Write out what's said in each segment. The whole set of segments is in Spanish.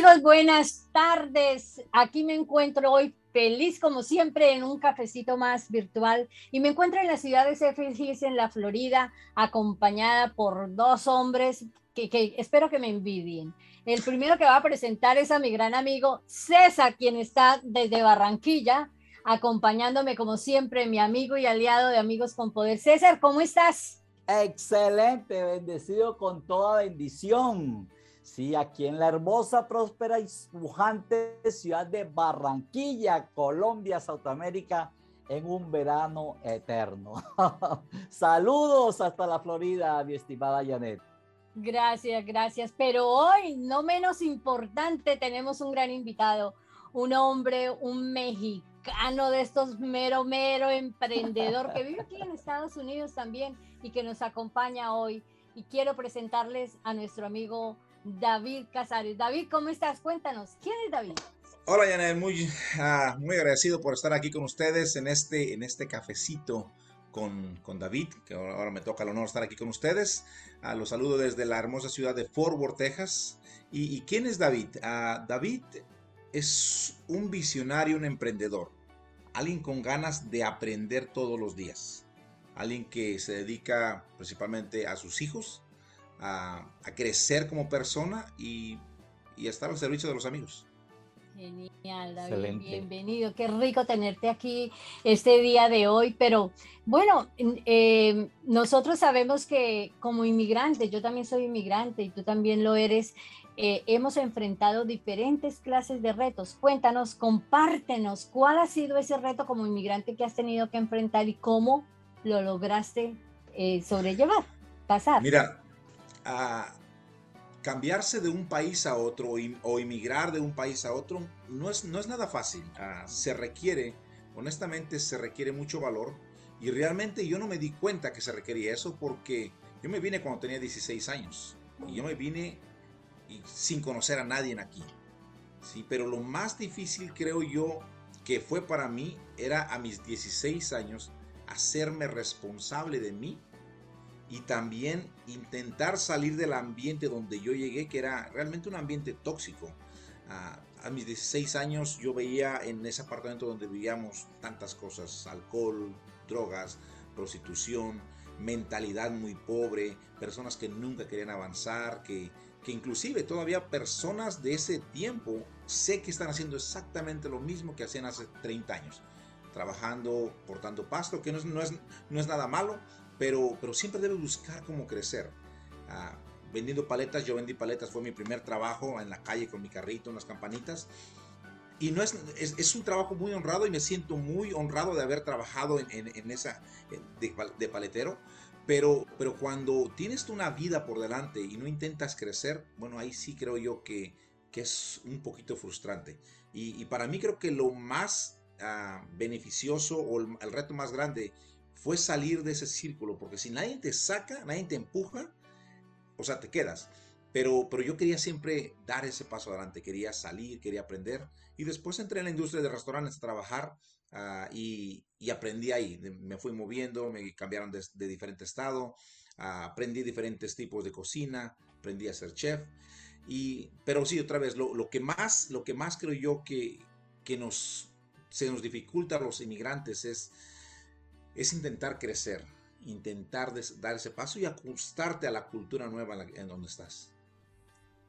Amigos, buenas tardes. Aquí me encuentro hoy feliz como siempre en un cafecito más virtual y me encuentro en la ciudad de Hills en la Florida acompañada por dos hombres que, que, espero que me envidien. El primero que va a presentar es a mi gran amigo César, quien está desde Barranquilla acompañándome como siempre, mi amigo y aliado de Amigos con Poder. César, ¿cómo estás? Excelente, bendecido con toda bendición. Sí, aquí en la hermosa, próspera y pujante ciudad de Barranquilla, Colombia, Sudamérica, en un verano eterno. Saludos hasta la Florida, mi estimada Janet. Gracias, gracias. Pero hoy, no menos importante, tenemos un gran invitado, un hombre, un mexicano de estos mero, mero emprendedor que vive aquí en Estados Unidos también y que nos acompaña hoy. Y quiero presentarles a nuestro amigo David Casares. David, ¿cómo estás? Cuéntanos, ¿quién es David? Hola, Janet, muy, uh, muy agradecido por estar aquí con ustedes en este, en este cafecito con, con David, que ahora, me toca el honor estar aquí con ustedes. Uh, los saludo desde la hermosa ciudad de Fort Worth, Texas. ¿Y, quién es David? Uh, David es un visionario, un emprendedor, alguien con ganas de aprender todos los días, alguien que se dedica principalmente a sus hijos, a, crecer como persona y, y estar al servicio de los amigos. Genial, David, bienvenido. Qué rico tenerte aquí este día de hoy. Pero bueno, eh, nosotros sabemos que como inmigrantes, yo también soy inmigrante y tú también lo eres, eh, hemos enfrentado diferentes clases de retos. Cuéntanos, compártenos, ¿cuál ha sido ese reto como inmigrante que has tenido que enfrentar y cómo lo lograste eh, sobrellevar, pasar? Mira, a cambiarse de un país a otro o emigrar de un país a otro no es, no es nada fácil. Ah, se requiere, honestamente, se requiere mucho valor. Y realmente yo no me di cuenta que se requería eso porque yo me vine cuando tenía 16 años. Y yo me vine sin conocer a nadie aquí. Sí, pero lo más difícil creo yo que fue para mí era a mis 16 años hacerme responsable de mí y también intentar salir del ambiente donde yo llegué, que era realmente un ambiente tóxico. a mis 16 años yo veía en ese apartamento donde vivíamos tantas cosas, alcohol, drogas, prostitución, mentalidad muy pobre, personas que nunca querían avanzar, que, que inclusive todavía personas de ese tiempo sé que están haciendo exactamente lo mismo que hacían hace 30 años, trabajando, portando pasto, que no es, no es, no es nada malo, pero, pero siempre debe buscar cómo crecer. Ah, vendiendo paletas, yo vendí paletas, fue mi primer trabajo en la calle con mi carrito, unas campanitas. Y no es, es, un trabajo muy honrado y me siento muy honrado de haber trabajado en, en, esa de, de, paletero. Pero, pero cuando tienes una vida por delante y no intentas crecer, bueno, ahí sí creo yo que, que es un poquito frustrante. Y, y, para mí creo que lo más uh, beneficioso o el, el, reto más grande fue salir de ese círculo, porque si nadie te saca, nadie te empuja, o sea, te quedas. Pero, pero yo quería siempre dar ese paso adelante, quería salir, quería aprender. Y después entré en la industria de restaurantes a trabajar uh, y, aprendí ahí. Me fui moviendo, me cambiaron de, diferente estado, uh, aprendí diferentes tipos de cocina, aprendí a ser chef. Y, pero sí, otra vez, lo, lo, que más, lo que más creo yo que, que nos, se nos dificulta a los inmigrantes es es intentar crecer, intentar dar ese paso y ajustarte a la cultura nueva en donde estás.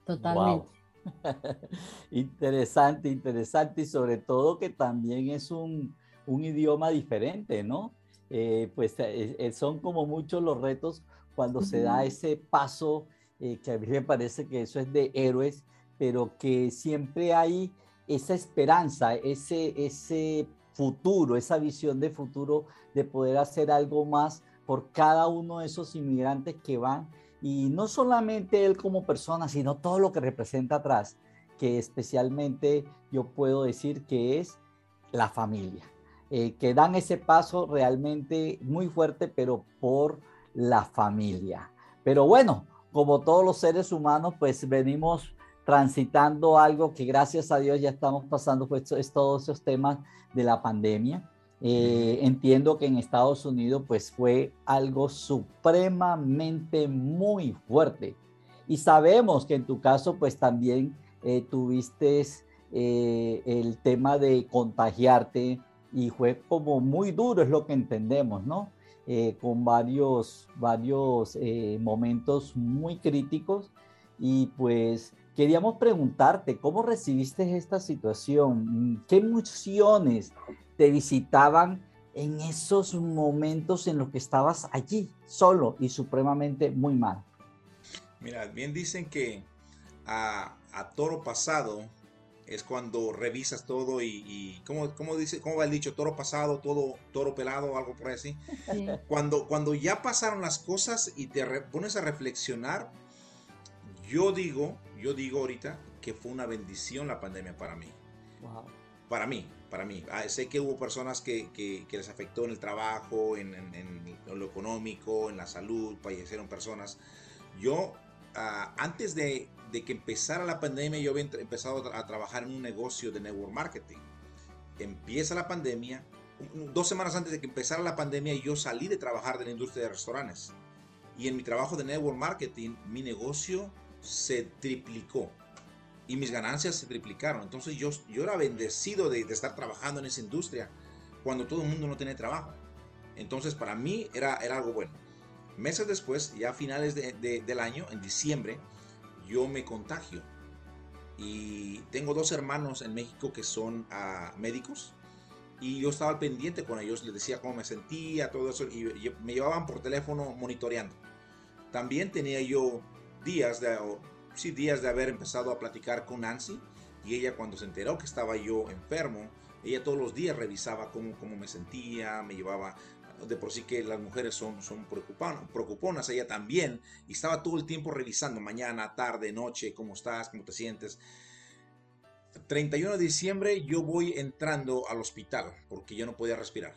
Totalmente. interesante, interesante y sobre todo que también es un, un idioma diferente, ¿no? Eh, pues eh, eh, son como muchos los retos cuando se da ese paso, que a mí me parece que eso es de héroes, pero que siempre hay esa esperanza, ese, ese futuro, esa visión de futuro de poder hacer algo más por cada uno de esos inmigrantes que van y no solamente él como persona, sino todo lo que representa atrás, que especialmente yo puedo decir que es la familia, eh, que dan ese paso realmente muy fuerte, pero por la familia. Pero bueno, como todos los seres humanos, pues venimos transitando algo que gracias a Dios ya estamos pasando, pues es todos esos temas de la pandemia. Eh, entiendo que en Estados Unidos pues fue algo supremamente muy fuerte. Y sabemos que en tu caso pues también eh, tuviste eh, el tema de contagiarte y fue como muy duro, es lo que entendemos, ¿no? Eh, con varios, varios momentos muy críticos y pues queríamos preguntarte, ¿cómo recibiste esta situación? ¿Qué emociones te visitaban en esos momentos en los que estabas allí, solo y supremamente muy mal? Mira, bien dicen que a, toro pasado es cuando revisas todo y, ¿cómo, dice, ¿cómo va el dicho? Toro pasado, todo, toro pelado, algo por así. Cuando, cuando ya pasaron las cosas y te pones a reflexionar, yo digo, yo digo ahorita que fue una bendición la pandemia para mí. Para mí, para mí. Ah, sé que hubo personas que, les afectó en el trabajo, en, en, lo económico, en la salud, fallecieron personas. Yo, ah, antes de, de, que empezara la pandemia, yo había empezado a trabajar en un negocio de network marketing. Empieza la pandemia, dos semanas antes de que empezara la pandemia, yo salí de trabajar de la industria de restaurantes. Y en mi trabajo de network marketing, mi negocio se triplicó y mis ganancias se triplicaron. Entonces yo, yo era bendecido de, estar trabajando en esa industria cuando todo el mundo no tiene trabajo. Entonces para mí era, era algo bueno. Meses después, ya a finales del año, en diciembre, yo me contagio. Y tengo dos hermanos en México que son ah, médicos. Y yo estaba al pendiente con ellos, les decía cómo me sentía, todo eso. Y me llevaban por teléfono monitoreando. También tenía yo días de, sí, días de haber empezado a platicar con Nancy y ella cuando se enteró que estaba yo enfermo, ella todos los días revisaba cómo, cómo me sentía, me llevaba, de por sí que las mujeres son, son preocuponas, ella también, y estaba todo el tiempo revisando, mañana, tarde, noche, cómo estás, cómo te sientes. 31 de diciembre yo voy entrando al hospital porque yo no podía respirar.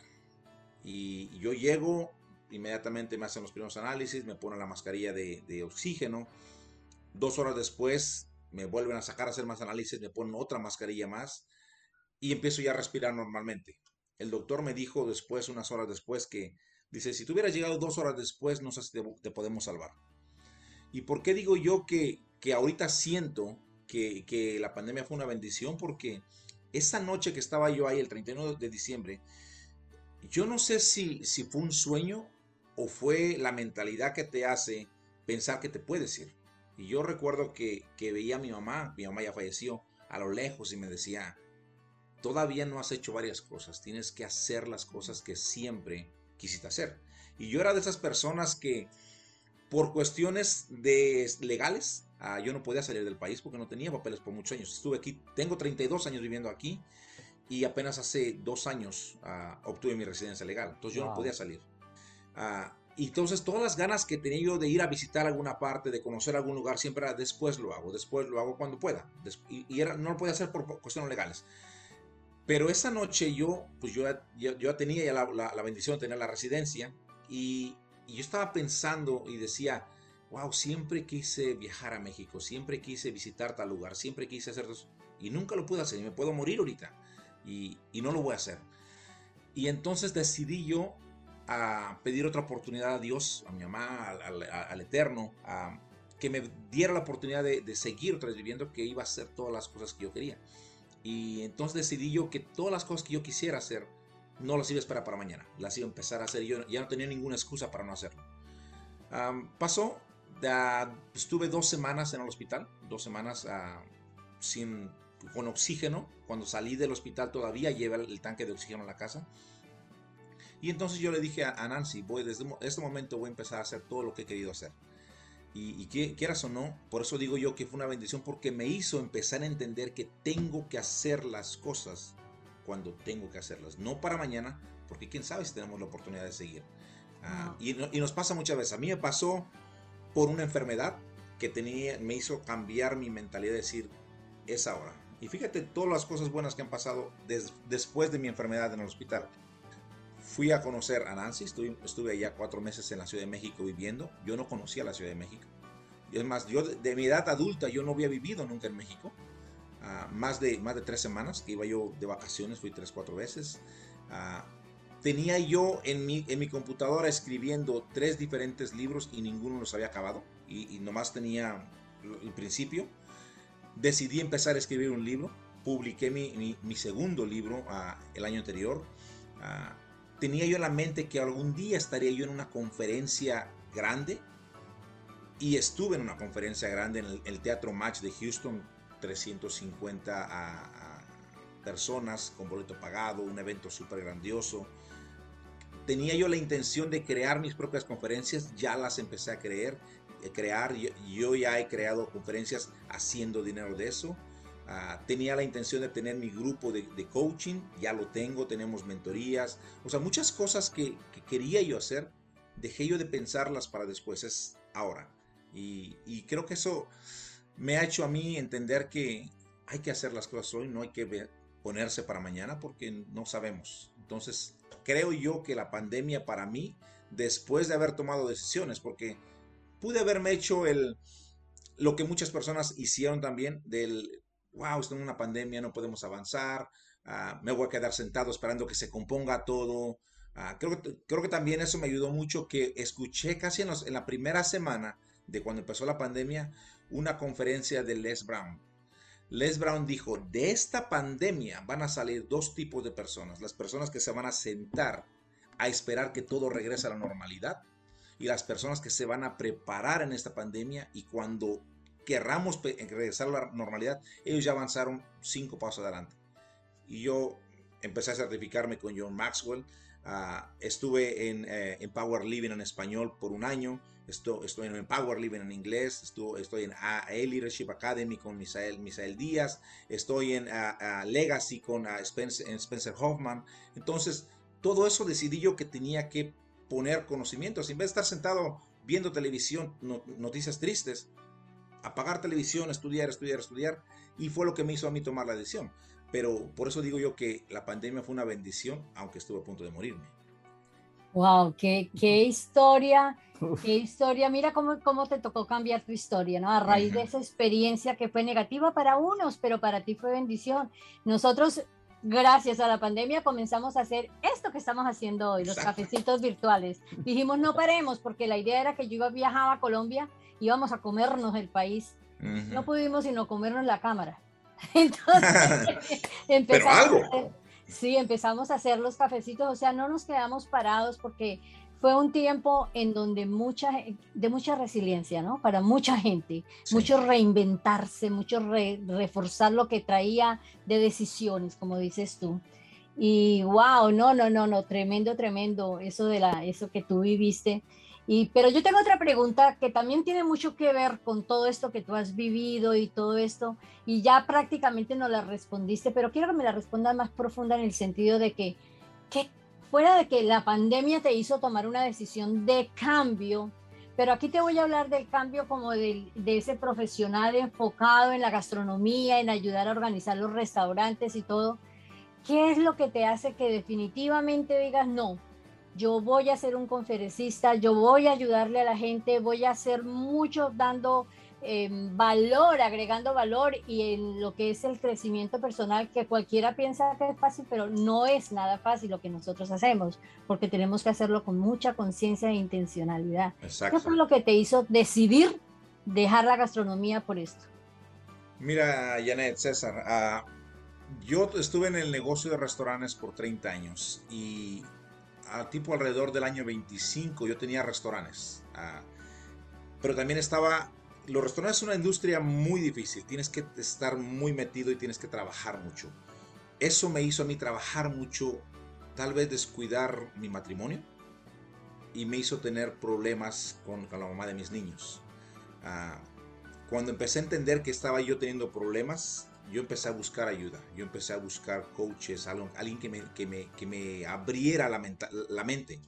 Y yo llego, inmediatamente me hacen los primeros análisis, me ponen la mascarilla de, oxígeno. Dos horas después me vuelven a sacar a hacer más análisis, me ponen otra mascarilla más y empiezo ya a respirar normalmente. El doctor me dijo después, unas horas después, que dice, si tú hubieras llegado dos horas después, no sé si te, podemos salvar. ¿Y por qué digo yo que, que ahorita siento que, que, la pandemia fue una bendición? Porque esa noche que estaba yo ahí, el 31 de diciembre, yo no sé si, si fue un sueño o fue la mentalidad que te hace pensar que te puedes ir. Y yo recuerdo que, veía a mi mamá, mi mamá ya falleció, a lo lejos y me decía, todavía no has hecho varias cosas, tienes que hacer las cosas que siempre quisiste hacer. Y yo era de esas personas que por cuestiones de legales, ah, yo no podía salir del país porque no tenía papeles por muchos años. Estuve aquí, tengo 32 años viviendo aquí y apenas hace dos años ah, obtuve mi residencia legal. Entonces yo no podía salir. Ah, y entonces todas las ganas que tenía yo de ir a visitar alguna parte, de conocer algún lugar, siempre era después lo hago, después lo hago cuando pueda. y, era, no lo podía hacer por cuestiones legales. Pero esa noche yo, pues yo, yo, tenía ya la, bendición de tener la residencia y, yo estaba pensando y decía, wow, siempre quise viajar a México, siempre quise visitar tal lugar, siempre quise hacer eso. Y nunca lo pude hacer y me puedo morir ahorita. Y, y no lo voy a hacer. Y entonces decidí yo a pedir otra oportunidad a Dios, a mi mamá, al, Eterno, a que me diera la oportunidad de, seguir otra viviendo, que iba a hacer todas las cosas que yo quería. Y entonces decidí yo que todas las cosas que yo quisiera hacer, no las iba a esperar para mañana, las iba a empezar a hacer. Yo ya no tenía ninguna excusa para no hacerlo. pasó, estuve dos semanas en el hospital, dos semanas ah, sin, con oxígeno. Cuando salí del hospital todavía llevé el tanque de oxígeno a la casa. Y entonces yo le dije a, Nancy, voy desde este momento voy a empezar a hacer todo lo que he querido hacer. Y, y quieras o no, por eso digo yo que fue una bendición porque me hizo empezar a entender que tengo que hacer las cosas cuando tengo que hacerlas, no para mañana, porque quién sabe si tenemos la oportunidad de seguir. Ah, y, y, nos pasa muchas veces. A mí me pasó por una enfermedad que tenía, me hizo cambiar mi mentalidad de decir, es ahora. Y fíjate todas las cosas buenas que han pasado después de mi enfermedad en el hospital. Fui a conocer a Nancy, estuve, estuve allá cuatro meses en la Ciudad de México viviendo. Yo no conocía la Ciudad de México. Es más, yo de, mi edad adulta, yo no había vivido nunca en México. Ah, más, de, más de tres semanas que iba yo de vacaciones, fui tres, cuatro veces. Ah, tenía yo en mi, en mi computadora escribiendo tres diferentes libros y ninguno los había acabado. Y, y nomás tenía el principio. decidí empezar a escribir un libro. Publiqué mi, segundo libro ah, el año anterior. Tenía yo en la mente que algún día estaría yo en una conferencia grande. Y estuve en una conferencia grande en el, Teatro Match de Houston, 350 personas con boleto pagado, un evento súper grandioso. Tenía yo la intención de crear mis propias conferencias, ya las empecé a eh, crear, yo, ya he creado conferencias haciendo dinero de eso. Ah, tenía la intención de tener mi grupo de, coaching, ya lo tengo, tenemos mentorías, o sea, muchas cosas que, quería yo hacer, dejé yo de pensarlas para después, es ahora. Y, creo que eso me ha hecho a mí entender que hay que hacer las cosas hoy, no hay que ponerse para mañana porque no sabemos. Entonces, creo yo que la pandemia para mí, después de haber tomado decisiones, porque pude haberme hecho el, lo que muchas personas hicieron también del, wow, estamos en una pandemia, no podemos avanzar, ah, me voy a quedar sentado esperando que se componga todo. Ah, creo, creo que también eso me ayudó mucho que escuché casi en, en la primera semana de cuando empezó la pandemia una conferencia de Les Brown Les Brown dijo, de esta pandemia van a salir dos tipos de personas. Las personas que se van a sentar a esperar que todo regrese a la normalidad y las personas que se van a preparar en esta pandemia y cuando querramos regresar a la normalidad, ellos ya avanzaron cinco pasos adelante. Y yo empecé a certificarme con John Maxwell. Ah, estuve en, eh, en Power Living en español por un año Estoy, estoy en Power Living en inglés, estoy, en A, Leadership Academy con Misael, Misael Díaz, estoy en Legacy con Spencer, Spencer, Hoffman. Entonces, todo eso decidí yo que tenía que poner conocimientos. En vez de estar sentado viendo televisión, noticias tristes, apagar televisión, estudiar, estudiar, estudiar. Y fue lo que me hizo a mí tomar la decisión. Pero por eso digo yo que la pandemia fue una bendición, aunque estuve a punto de morirme. Wow, qué, qué historia Qué historia, mira cómo, cómo te tocó cambiar tu historia, ¿no? A raíz de esa experiencia que fue negativa para unos, pero para ti fue bendición. Nosotros, gracias a la pandemia, comenzamos a hacer esto que estamos haciendo hoy, los cafecitos virtuales. Dijimos, no paremos, porque la idea era que yo iba, viajaba a Colombia, íbamos a comernos el país. No pudimos sino comernos la cámara. Entonces, empezamos sí, empezamos a hacer los cafecitos, o sea, no nos quedamos parados porque fue un tiempo en donde mucha, de mucha resiliencia, ¿no? Para mucha gente, mucho reinventarse, mucho reforzar lo que traía de decisiones, como dices tú. Y wow, no, no, no, no, tremendo, tremendo eso de la, eso que tú viviste. Y, pero yo tengo otra pregunta que también tiene mucho que ver con todo esto que tú has vivido y todo esto, y ya prácticamente no la respondiste, pero quiero que me la respondas más profunda en el sentido de que, ¿qué fuera de que la pandemia te hizo tomar una decisión de cambio, pero aquí te voy a hablar del cambio como de, ese profesional enfocado en la gastronomía, en ayudar a organizar los restaurantes y todo. ¿Qué es lo que te hace que definitivamente digas, no, yo voy a ser un conferencista, yo voy a ayudarle a la gente, voy a hacer mucho dando valor, agregando valor y en lo que es el crecimiento personal, que cualquiera piensa que es fácil, pero no es nada fácil lo que nosotros hacemos, porque tenemos que hacerlo con mucha conciencia e intencionalidad. ¿Qué fue lo que te hizo decidir dejar la gastronomía por esto? Mira, Janet, César, ah, yo estuve en el negocio de restaurantes por 30 años y a tipo alrededor del año 25 yo tenía restaurantes. Ah, pero también estaba los restaurantes son una industria muy difícil, tienes que estar muy metido y tienes que trabajar mucho. Eso me hizo a mí trabajar mucho, tal vez descuidar mi matrimonio y me hizo tener problemas con, la mamá de mis niños. Ah, cuando empecé a entender que estaba yo teniendo problemas, yo empecé a buscar ayuda, yo empecé a buscar coaches, alguien que me, que me, que me abriera la, la mente.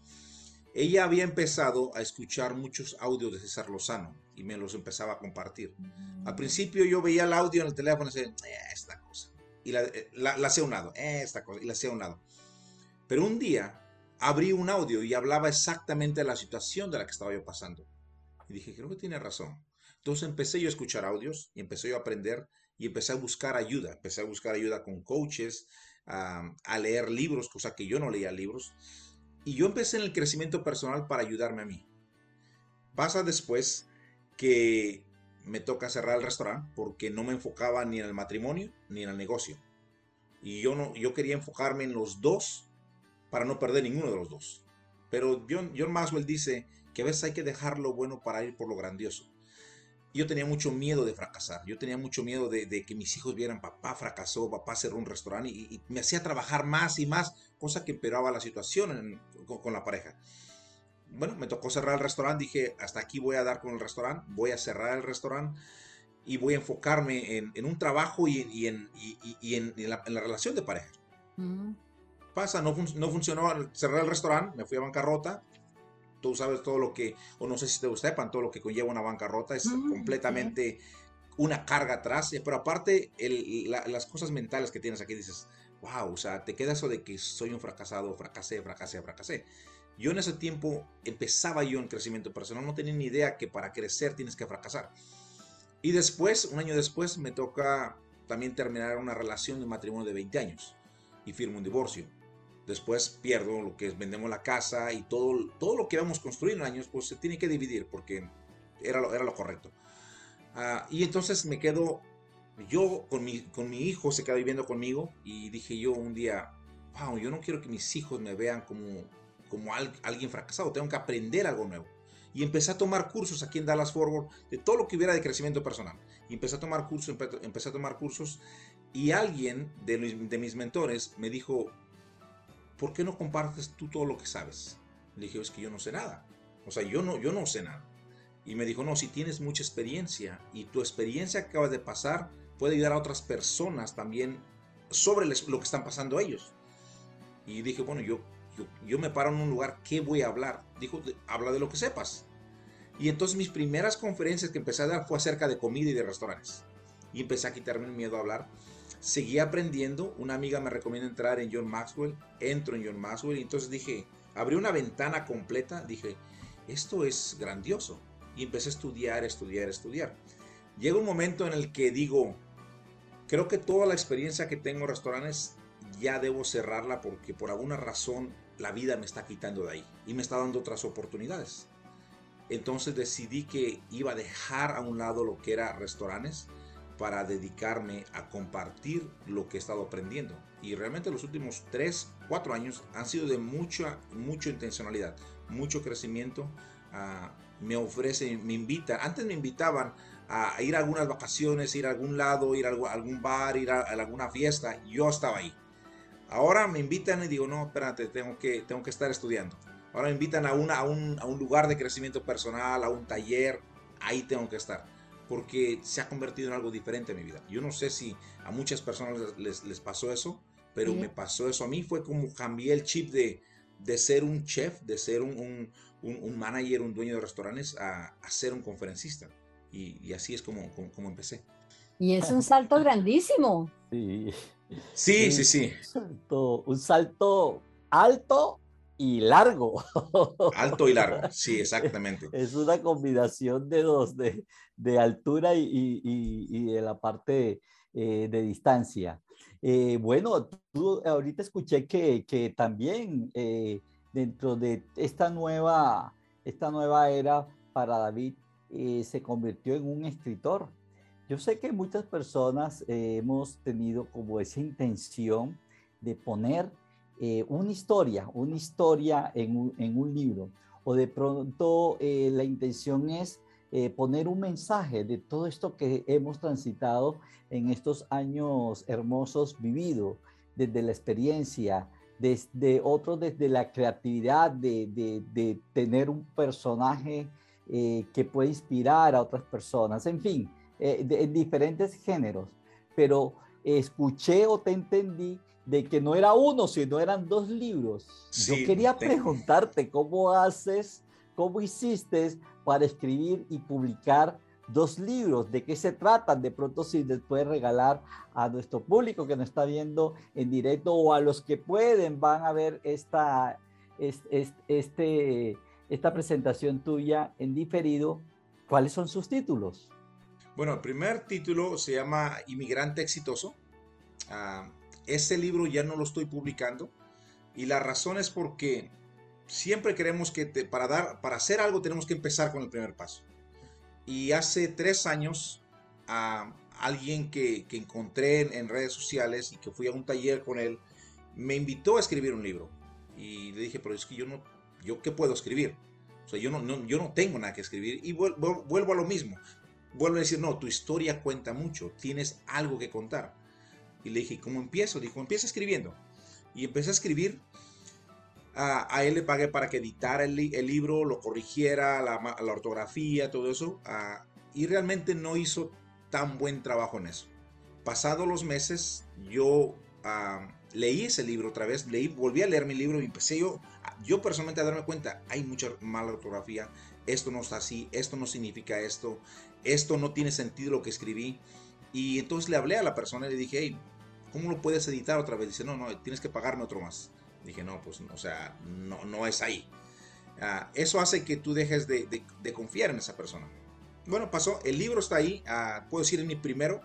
Ella había empezado a escuchar muchos audios de César Lozano y me los empezaba a compartir. Al principio yo veía el audio en el teléfono y decía, eh, esta cosa. Y la, eh, la, la hacía un lado, eh, esta cosa, y la hacía un lado. Pero un día abrí un audio y hablaba exactamente de la situación de la que estaba yo pasando. Y dije, creo que tiene razón. Entonces empecé yo a escuchar audios y empecé yo a aprender y empecé a buscar ayuda. Empecé a buscar ayuda con coaches, a leer libros, cosa que yo no leía libros. Y yo empecé en el crecimiento personal para ayudarme a mí. Pasa después que me toca cerrar el restaurante porque no me enfocaba ni en el matrimonio ni en el negocio. Y yo, no, yo quería enfocarme en los dos para no perder ninguno de los dos. Pero John, John Maxwell dice que a veces hay que dejar lo bueno para ir por lo grandioso. Yo tenía mucho miedo de fracasar, yo tenía mucho miedo de, que mis hijos vieran papá fracasó, papá cerró un restaurante y, me hacía trabajar más y más, cosa que empeoraba la situación con, la pareja. Bueno, me tocó cerrar el restaurante, dije, hasta aquí voy a dar con el restaurante, voy a cerrar el restaurante y voy a enfocarme en, un trabajo y, en, la, relación de pareja. Pasa, no, no funcionó cerrar el restaurante, me fui a bancarrota, tú sabes todo lo que, o no sé si te sepan, todo lo que conlleva una bancarrota, es completamente una carga atrás, eh, pero aparte las cosas mentales que tienes aquí dices, wow, o sea, te queda eso de que soy un fracasado, fracasé, fracasé, fracasé. Yo en ese tiempo empezaba yo en crecimiento personal, no tenía ni idea que para crecer tienes que fracasar. Y después, un año después, me toca también terminar una relación de matrimonio de 20 años y firmo un divorcio después pierdo lo que vendemos la casa y todo, todo lo que vamos construir en años, pues se tiene que dividir porque era lo, era lo correcto. Ah, y entonces me quedo, yo con mi, con mi hijo se queda viviendo conmigo y dije yo un día, wow, yo no quiero que mis hijos me vean como, como alguien fracasado, tengo que aprender algo nuevo. Y empecé a tomar cursos aquí en Dallas Forward de todo lo que hubiera de crecimiento personal. Y empecé a tomar cursos, empecé a tomar cursos y alguien de, de mis mentores me dijo, ¿por qué no compartes tú todo lo que sabes? Le dije, es que yo no sé nada. O sea, yo no, yo no sé nada. Y me dijo, no, si tienes mucha experiencia y tu experiencia que acabas de pasar puede ayudar a otras personas también sobre lo que están pasando ellos. Y dije, bueno, yo, yo, me paro en un lugar, ¿qué voy a hablar? Dijo, habla de lo que sepas. Y entonces mis primeras conferencias que empecé a dar fue acerca de comida y de restaurantes. Y empecé a quitarme el miedo a hablar seguí aprendiendo. Una amiga me recomienda entrar en John Maxwell. Entro en John Maxwell y entonces dije, abrí una ventana completa. Dije, esto es grandioso. Y empecé a estudiar, estudiar, estudiar. Llega un momento en el que digo, creo que toda la experiencia que tengo en restaurantes ya debo cerrarla porque por alguna razón la vida me está quitando de ahí y me está dando otras oportunidades. Entonces decidí que iba a dejar a un lado lo que era restaurantes para dedicarme a compartir lo que he estado aprendiendo. Y realmente los últimos 3, 4 años han sido de mucha, mucha intencionalidad, mucho crecimiento. Ah, me ofrecen, me invitan, antes me invitaban a ir a algunas vacaciones, ir a algún lado, ir a algún bar, ir a, alguna fiesta, yo estaba ahí. Ahora me invitan y digo, no, espérate, tengo que, tengo que estar estudiando. Ahora me invitan a, una, a, un, a un lugar de crecimiento personal, a un taller, ahí tengo que estar porque se ha convertido en algo diferente en mi vida. Yo no sé si a muchas personas les, les pasó eso, pero me pasó eso a mí. Fue como cambié el chip de, de ser un chef, de ser un, un, un, manager, un dueño de restaurantes, a, a ser un conferencista. Y, y así es como, como, empecé. Y es un salto grandísimo. Sí, sí, sí. sí. un salto alto y largo. Alto y largo, sí, exactamente. Es una combinación de dos, de, de altura y, y, y, de la parte eh, de distancia. Eh, bueno, tú ahorita escuché que, que también eh, dentro de esta nueva, esta nueva era para David se convirtió en un escritor. Yo sé que muchas personas hemos tenido como esa intención de poner eh, una historia, una historia en un, libro, o de pronto eh, la intención es eh, poner un mensaje de todo esto que hemos transitado en estos años hermosos vividos, desde la experiencia, desde otro, desde la creatividad de, tener un personaje que puede inspirar a otras personas, en fin, en diferentes géneros. Pero escuché o te entendí de que no era uno, sino eran dos libros. Yo quería preguntarte cómo haces, cómo hiciste para escribir y publicar dos libros, de qué se tratan, de pronto si les puedes regalar a nuestro público que nos está viendo en directo o a los que pueden van a ver esta, este, esta presentación tuya en diferido, ¿cuáles son sus títulos? Bueno, el primer título se llama Inmigrante Exitoso. Ah, ese libro ya no lo estoy publicando y la razón es porque siempre queremos que para dar para hacer algo tenemos que empezar con el primer paso. Y hace tres años, a alguien que, encontré en, redes sociales y que fui a un taller con él, me invitó a escribir un libro. Y le dije, pero es que yo no, yo qué puedo escribir. O sea, yo no, yo no tengo nada que escribir. Y vuelvo, vuelvo a lo mismo. Vuelvo a decir, no, tu historia cuenta mucho, tienes algo que contar. Y le dije, ¿cómo empiezo? Dijo, empieza escribiendo. Y empecé a escribir. A, él le pagué para que editara el, libro, lo corrigiera, la, ortografía, todo eso. y realmente no hizo tan buen trabajo en eso. Pasados los meses, yo leí ese libro otra vez, leí, volví a leer mi libro y empecé yo, yo personalmente a darme cuenta, hay mucha mala ortografía, esto no está así, esto no significa esto, esto no tiene sentido lo que escribí. Y entonces le hablé a la persona y le dije, hey, ¿cómo lo puedes editar otra vez? Dice, no, no, tienes que pagarme otro más. Dije, no, pues, o sea, no, no es ahí. Ah, eso hace que tú dejes de, confiar en esa persona. Bueno, pasó, el libro está ahí, ah, puedo decir en mi primero.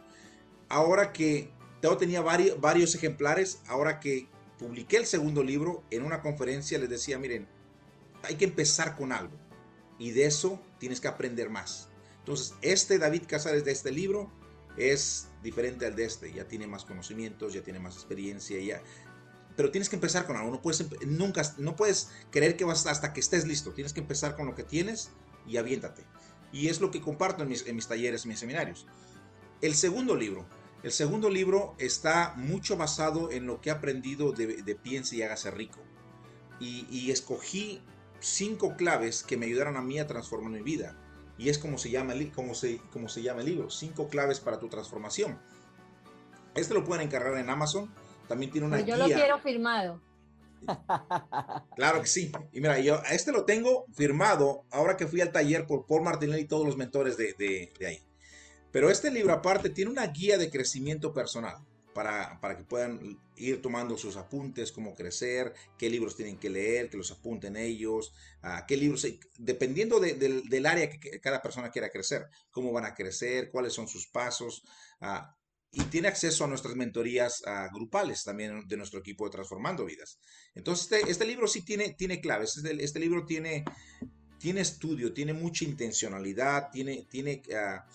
Ahora que yo tenía varios, varios ejemplares, ahora que publiqué el segundo libro, en una conferencia les decía, miren, hay que empezar con algo. Y de eso tienes que aprender más. Entonces, este David Casares de este libro es diferente al de este. Ya tiene más conocimientos, ya tiene más experiencia, ya. Pero tienes que empezar con algo. No puedes, nunca, no puedes creer que vas hasta que estés listo. Tienes que empezar con lo que tienes y aviéntate. Y es lo que comparto en mis, en mis talleres, en mis seminarios. El segundo libro. El segundo libro está mucho basado en lo que he aprendido de, de Piense y hágase rico. Y, y escogí cinco claves que me ayudaron a mí a transformar mi vida y es como se llama, como se, como se llama el libro, cinco claves para tu transformación. Este lo pueden encargar en Amazon. También tiene una Pero yo lo quiero firmado. Claro que sí. Y mira, yo este lo tengo firmado ahora que fui al taller por Paul Martinelli y todos los mentores de, de ahí. Pero este libro aparte tiene una guía de crecimiento personal para, que puedan ir tomando sus apuntes, cómo crecer, qué libros tienen que leer, que los apunten ellos, a qué libros, dependiendo del área que, cada persona quiera crecer, cómo van a crecer, cuáles son sus pasos. y tiene acceso a nuestras mentorías grupales también de nuestro equipo de Transformando Vidas. Entonces, este, este libro sí tiene, tiene claves. Este, este, libro tiene, tiene estudio, tiene mucha intencionalidad, tiene, tiene ah,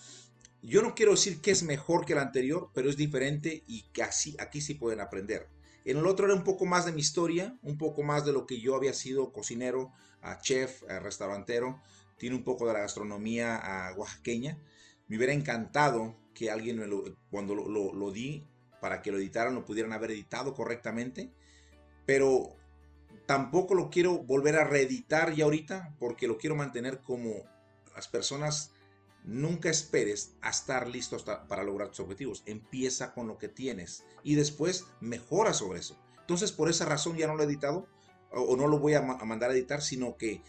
yo no quiero decir que es mejor que el anterior, pero es diferente y que así, aquí sí pueden aprender. En el otro era un poco más de mi historia, un poco más de lo que yo había sido cocinero, chef, restaurantero. Tiene un poco de la gastronomía oaxaqueña. Me hubiera encantado que alguien cuando lo, lo di para que lo editaran, lo pudieran haber editado correctamente. Pero tampoco lo quiero volver a reeditar ya ahorita porque lo quiero mantener como las personas Nunca esperes a estar listo para lograr tus objetivos. Empieza con lo que tienes y después mejora sobre eso. Entonces, por esa razón ya no lo he editado o, no lo voy a, mandar a editar, sino que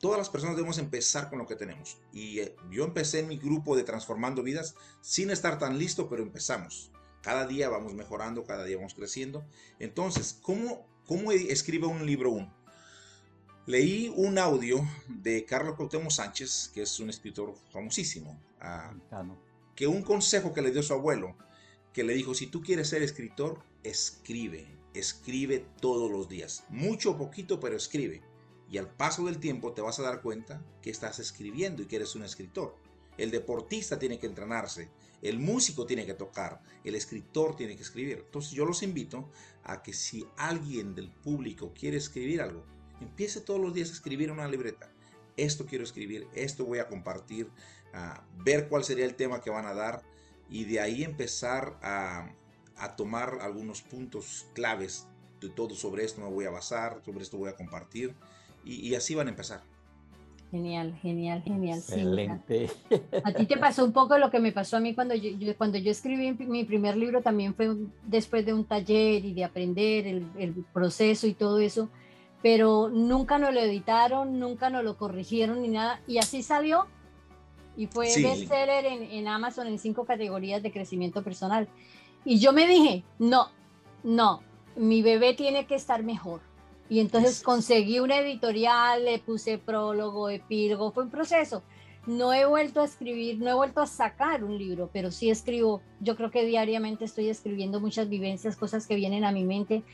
todas las personas debemos empezar con lo que tenemos. Y eh, yo empecé en mi grupo de Transformando Vidas sin estar tan listo, pero empezamos. Cada día vamos mejorando, cada día vamos creciendo. Entonces, ¿cómo, cómo escribe un libro uno? Leí un audio de Carlos Cuauhtémoc Sánchez, que es un escritor famosísimo, ah, que un consejo que le dio su abuelo, que le dijo, si tú quieres ser escritor, escribe, escribe todos los días, mucho o poquito, pero escribe. Y al paso del tiempo te vas a dar cuenta que estás escribiendo y que eres un escritor. El deportista tiene que entrenarse, el músico tiene que tocar, el escritor tiene que escribir. Entonces yo los invito a que si alguien del público quiere escribir algo, Empiece todos los días a escribir una libreta. Esto quiero escribir, esto voy a compartir, a ver cuál sería el tema que van a dar y de ahí empezar a, tomar algunos puntos claves de todo sobre esto me voy a basar, sobre esto voy a compartir y, así van a empezar. Genial, genial, genial. Excelente. a ti te pasó un poco lo que me pasó a mí cuando yo, cuando yo escribí mi primer libro, también fue después de un taller y de aprender el, el, proceso y todo eso pero nunca nos lo editaron, nunca nos lo corrigieron ni nada, y así salió. Y fue bestseller en, en Amazon en cinco categorías de crecimiento personal. Y yo me dije, no, no, mi bebé tiene que estar mejor. Y entonces conseguí una editorial, le puse prólogo, epílogo, fue un proceso. No he vuelto a escribir, no he vuelto a sacar un libro, pero sí escribo. Yo creo que diariamente estoy escribiendo muchas vivencias, cosas que vienen a mi mente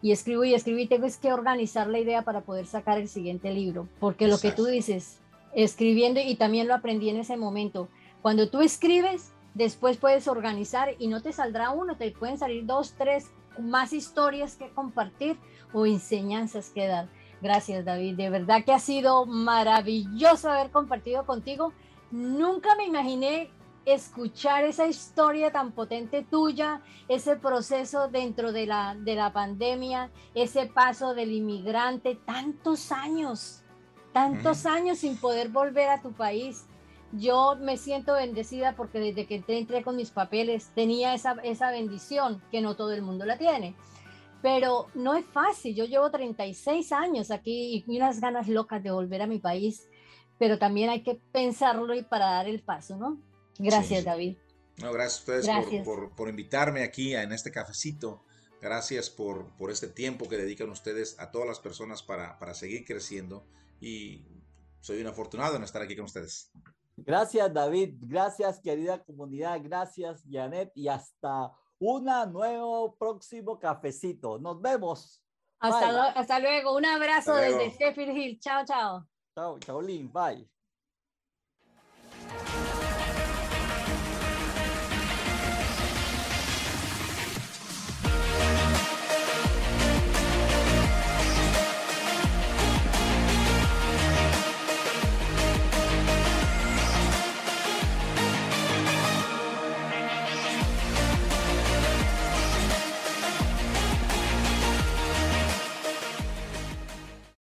y escribo y escribo y tengo es que organizar la idea para poder sacar el siguiente libro, porque lo que tú dices, escribiendo y también lo aprendí en ese momento. Cuando tú escribes, después puedes organizar y no te saldrá uno, te pueden salir dos, tres más historias que compartir o enseñanzas que dar. Gracias, David. De verdad que ha sido maravilloso haber compartido contigo. Nunca me imaginé escuchar esa historia tan potente tuya, ese proceso dentro de la, de la pandemia, ese paso del inmigrante, tantos años, tantos años sin poder volver a tu país. Yo me siento bendecida porque desde que entré, con mis papeles tenía esa, esa bendición que no todo el mundo la tiene. Pero no es fácil. Yo llevo 36 años aquí y unas ganas locas de volver a mi país, pero también hay que pensarlo y para dar el paso, ¿no? Gracias, David. No, gracias a ustedes Por, por, invitarme aquí en este cafecito. Gracias por, por, este tiempo que dedican ustedes a todas las personas para, para seguir creciendo. Y soy un afortunado en estar aquí con ustedes. Gracias, David. Gracias, querida comunidad. Gracias, Janet. Y hasta un nuevo próximo cafecito. Nos vemos. Hasta, hasta luego. Un abrazo desde Sheffield Hill. Chao, chao. Chao, chao, Lynn. Bye.